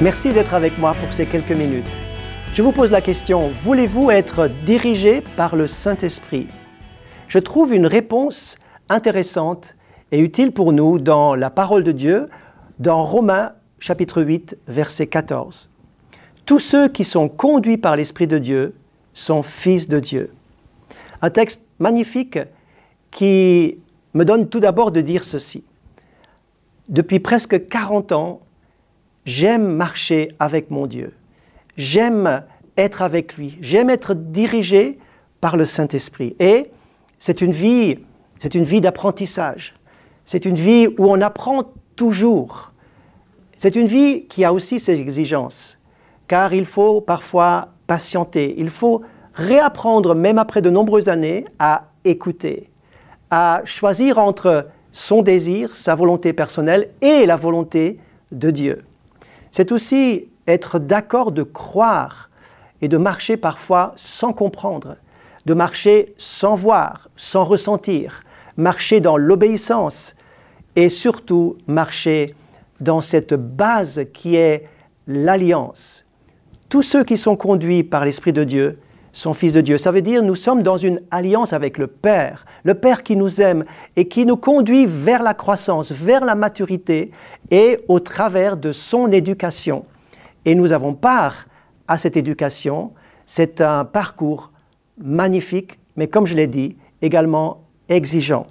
Merci d'être avec moi pour ces quelques minutes. Je vous pose la question, voulez-vous être dirigé par le Saint-Esprit? Je trouve une réponse intéressante et utile pour nous dans la parole de Dieu, dans Romains chapitre 8, verset 14. Tous ceux qui sont conduits par l'Esprit de Dieu sont fils de Dieu. Un texte magnifique qui me donne tout d'abord de dire ceci. Depuis presque 40 ans, J'aime marcher avec mon Dieu. J'aime être avec lui. J'aime être dirigé par le Saint-Esprit. Et c'est une vie, c'est une vie d'apprentissage. C'est une vie où on apprend toujours. C'est une vie qui a aussi ses exigences, car il faut parfois patienter. Il faut réapprendre, même après de nombreuses années, à écouter, à choisir entre son désir, sa volonté personnelle et la volonté de Dieu c'est aussi être d'accord de croire et de marcher parfois sans comprendre, de marcher sans voir, sans ressentir, marcher dans l'obéissance et surtout marcher dans cette base qui est l'alliance. Tous ceux qui sont conduits par l'Esprit de Dieu sont fils de Dieu. Ça veut dire nous sommes dans une alliance avec le Père, le Père qui nous aime et qui nous conduit vers la croissance, vers la maturité et au travers de son éducation. Et nous avons part à cette éducation. C'est un parcours magnifique, mais comme je l'ai dit, également exigeant.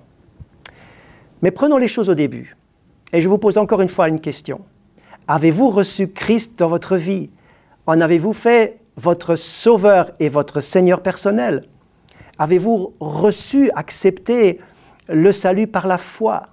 Mais prenons les choses au début. Et je vous pose encore une fois une question. Avez-vous reçu Christ dans votre vie? En avez-vous fait votre Sauveur et votre Seigneur personnel Avez-vous reçu, accepté le salut par la foi?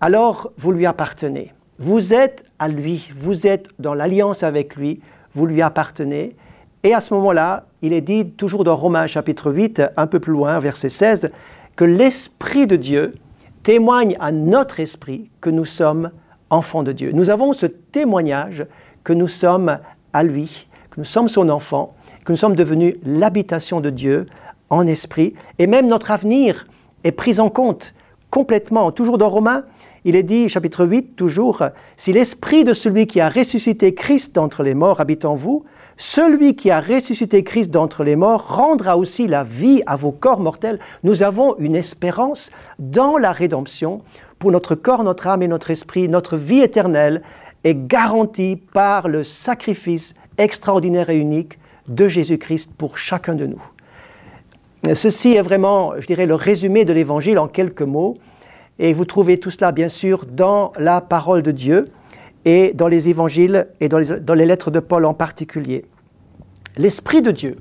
Alors vous lui appartenez. Vous êtes à lui, vous êtes dans l'alliance avec lui, vous lui appartenez. Et à ce moment-là, il est dit toujours dans Romains chapitre 8, un peu plus loin, verset 16, que l'Esprit de Dieu témoigne à notre esprit que nous sommes enfants de Dieu. Nous avons ce témoignage que nous sommes à lui nous sommes son enfant, que nous sommes devenus l'habitation de Dieu en esprit, et même notre avenir est pris en compte complètement. Toujours dans Romains, il est dit, chapitre 8, toujours, si l'esprit de celui qui a ressuscité Christ d'entre les morts habite en vous, celui qui a ressuscité Christ d'entre les morts rendra aussi la vie à vos corps mortels. Nous avons une espérance dans la rédemption pour notre corps, notre âme et notre esprit. Notre vie éternelle est garantie par le sacrifice extraordinaire et unique de Jésus-Christ pour chacun de nous. Ceci est vraiment, je dirais, le résumé de l'Évangile en quelques mots. Et vous trouvez tout cela, bien sûr, dans la parole de Dieu et dans les évangiles et dans les, dans les lettres de Paul en particulier. L'Esprit de Dieu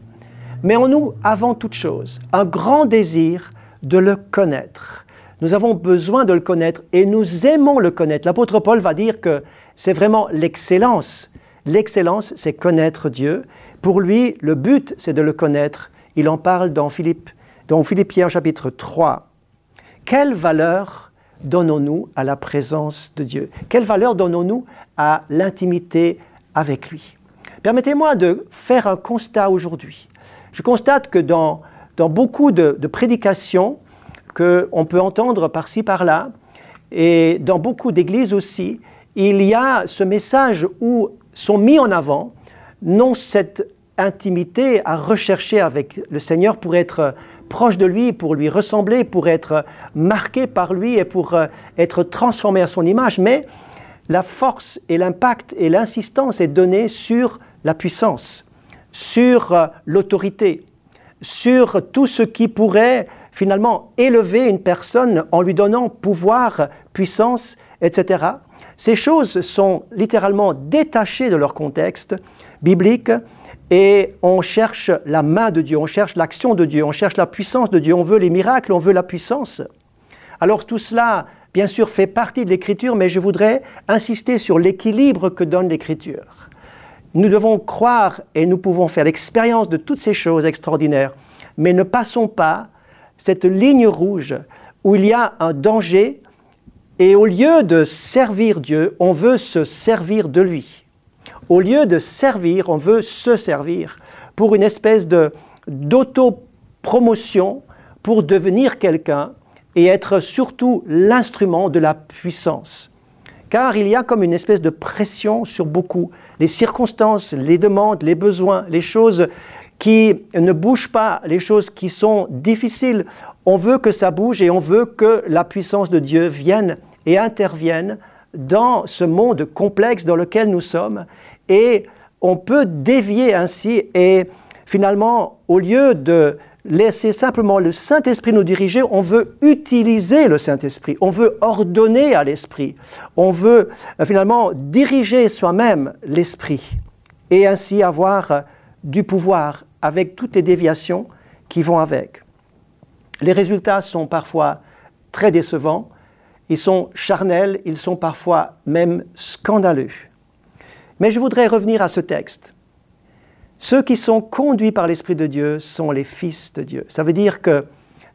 met en nous, avant toute chose, un grand désir de le connaître. Nous avons besoin de le connaître et nous aimons le connaître. L'apôtre Paul va dire que c'est vraiment l'excellence L'excellence, c'est connaître Dieu. Pour lui, le but, c'est de le connaître. Il en parle dans, Philippe, dans Philippiens chapitre 3. Quelle valeur donnons-nous à la présence de Dieu? Quelle valeur donnons-nous à l'intimité avec lui? Permettez-moi de faire un constat aujourd'hui. Je constate que dans, dans beaucoup de, de prédications qu'on peut entendre par-ci, par-là, et dans beaucoup d'églises aussi, il y a ce message où sont mis en avant, non cette intimité à rechercher avec le Seigneur pour être proche de lui, pour lui ressembler, pour être marqué par lui et pour euh, être transformé à son image, mais la force et l'impact et l'insistance est donnée sur la puissance, sur euh, l'autorité, sur tout ce qui pourrait finalement élever une personne en lui donnant pouvoir, puissance, etc. Ces choses sont littéralement détachées de leur contexte biblique et on cherche la main de Dieu, on cherche l'action de Dieu, on cherche la puissance de Dieu, on veut les miracles, on veut la puissance. Alors tout cela, bien sûr, fait partie de l'Écriture, mais je voudrais insister sur l'équilibre que donne l'Écriture. Nous devons croire et nous pouvons faire l'expérience de toutes ces choses extraordinaires, mais ne passons pas cette ligne rouge où il y a un danger et au lieu de servir Dieu, on veut se servir de lui. Au lieu de servir, on veut se servir pour une espèce de, d'auto promotion pour devenir quelqu'un et être surtout l'instrument de la puissance. Car il y a comme une espèce de pression sur beaucoup. Les circonstances, les demandes, les besoins, les choses qui ne bougent pas, les choses qui sont difficiles, on veut que ça bouge et on veut que la puissance de Dieu vienne et intervienne dans ce monde complexe dans lequel nous sommes. Et on peut dévier ainsi et finalement, au lieu de laisser simplement le Saint-Esprit nous diriger, on veut utiliser le Saint-Esprit, on veut ordonner à l'Esprit, on veut euh, finalement diriger soi-même l'Esprit et ainsi avoir euh, du pouvoir avec toutes les déviations qui vont avec. Les résultats sont parfois très décevants, ils sont charnels, ils sont parfois même scandaleux. Mais je voudrais revenir à ce texte. Ceux qui sont conduits par l'Esprit de Dieu sont les fils de Dieu. Ça veut dire que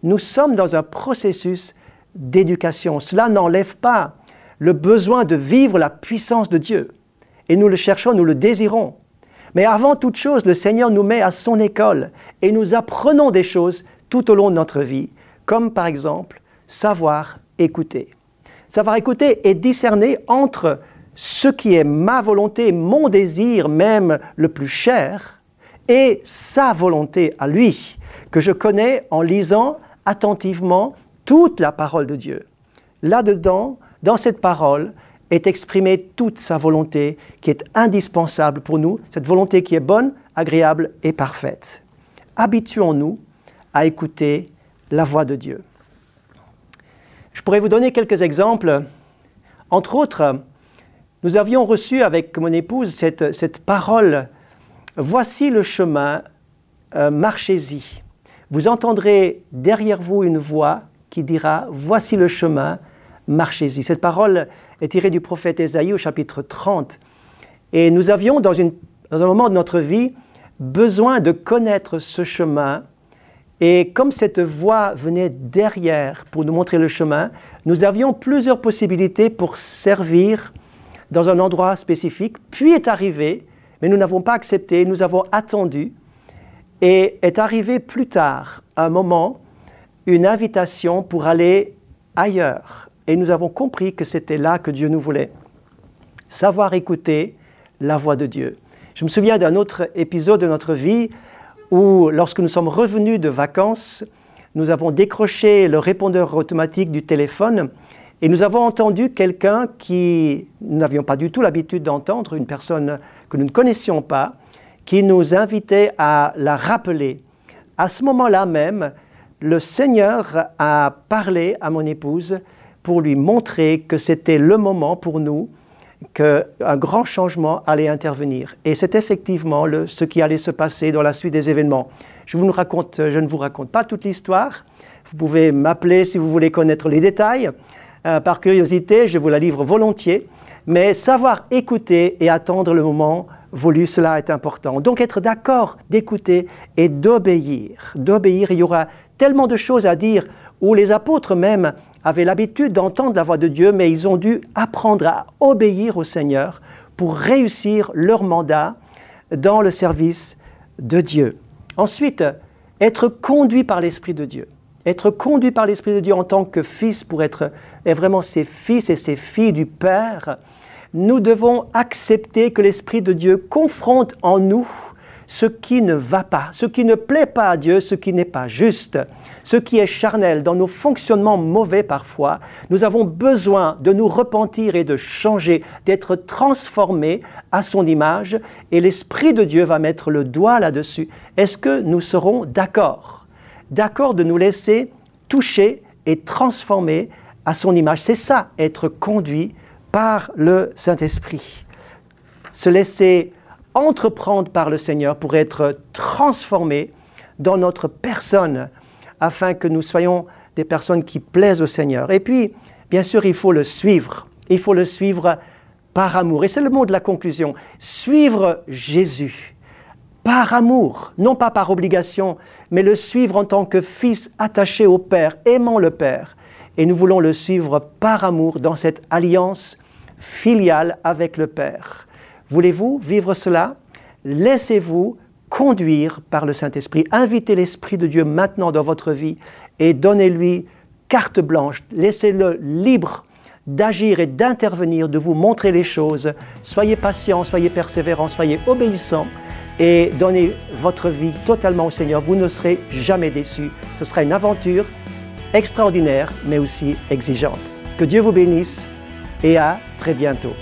nous sommes dans un processus d'éducation. Cela n'enlève pas le besoin de vivre la puissance de Dieu. Et nous le cherchons, nous le désirons. Mais avant toute chose, le Seigneur nous met à son école et nous apprenons des choses tout au long de notre vie, comme par exemple savoir écouter. Savoir écouter et discerner entre ce qui est ma volonté, mon désir même le plus cher, et sa volonté à lui, que je connais en lisant attentivement toute la parole de Dieu. Là-dedans, dans cette parole, est exprimée toute sa volonté qui est indispensable pour nous, cette volonté qui est bonne, agréable et parfaite. Habituons-nous à écouter la voix de Dieu. Je pourrais vous donner quelques exemples. Entre autres, nous avions reçu avec mon épouse cette, parole, Voici le chemin, euh, marchez-y. Vous entendrez derrière vous une voix qui dira, Voici le chemin, marchez-y. Cette parole est tirée du prophète Ésaïe au chapitre 30. Et nous avions, dans, dans un moment de notre vie, besoin de connaître ce chemin. Et comme cette voix venait derrière pour nous montrer le chemin, nous avions plusieurs possibilités pour servir dans un endroit spécifique, puis est arrivé, mais nous n'avons pas accepté, nous avons attendu, et est arrivé plus tard un moment, une invitation pour aller ailleurs. Et nous avons compris que c'était là que Dieu nous voulait. Savoir écouter la voix de Dieu. Je me souviens d'un autre épisode de notre vie où, lorsque nous sommes revenus de vacances, nous avons décroché le répondeur automatique du téléphone et nous avons entendu quelqu'un qui nous n'avions pas du tout l'habitude d'entendre, une personne que nous ne connaissions pas, qui nous invitait à la rappeler. À ce moment-là même, le Seigneur a parlé à mon épouse pour lui montrer que c'était le moment pour nous qu'un grand changement allait intervenir. Et c'est effectivement ce qui allait se passer dans la suite des événements. Je, vous ne vous raconte pas toute l'histoire. Vous pouvez m'appeler si vous voulez connaître les détails. Euh, par curiosité, je vous la livre volontiers, mais savoir écouter et attendre le moment voulu, cela est important. Donc être d'accord d'écouter et d'obéir. D'obéir, il y aura tellement de choses à dire où les apôtres même avaient l'habitude d'entendre la voix de Dieu, mais ils ont dû apprendre à obéir au Seigneur pour réussir leur mandat dans le service de Dieu. Ensuite, être conduit par l'Esprit de Dieu être conduit par l'Esprit de Dieu en tant que fils pour être vraiment ses fils et ses filles du Père, nous devons accepter que l'Esprit de Dieu confronte en nous ce qui ne va pas, ce qui ne plaît pas à Dieu, ce qui n'est pas juste, ce qui est charnel dans nos fonctionnements mauvais parfois. Nous avons besoin de nous repentir et de changer, d'être transformés à son image et l'Esprit de Dieu va mettre le doigt là-dessus. Est-ce que nous serons d'accord? D'accord de nous laisser toucher et transformer à son image. C'est ça, être conduit par le Saint-Esprit. Se laisser entreprendre par le Seigneur pour être transformé dans notre personne afin que nous soyons des personnes qui plaisent au Seigneur. Et puis, bien sûr, il faut le suivre. Il faut le suivre par amour. Et c'est le mot de la conclusion. Suivre Jésus par amour, non pas par obligation, mais le suivre en tant que fils attaché au Père, aimant le Père. Et nous voulons le suivre par amour dans cette alliance filiale avec le Père. Voulez-vous vivre cela? Laissez-vous conduire par le Saint-Esprit. Invitez l'Esprit de Dieu maintenant dans votre vie et donnez-lui carte blanche. Laissez-le libre d'agir et d'intervenir, de vous montrer les choses. Soyez patient, soyez persévérant, soyez obéissant et donnez votre vie totalement au Seigneur. Vous ne serez jamais déçus. Ce sera une aventure extraordinaire, mais aussi exigeante. Que Dieu vous bénisse et à très bientôt.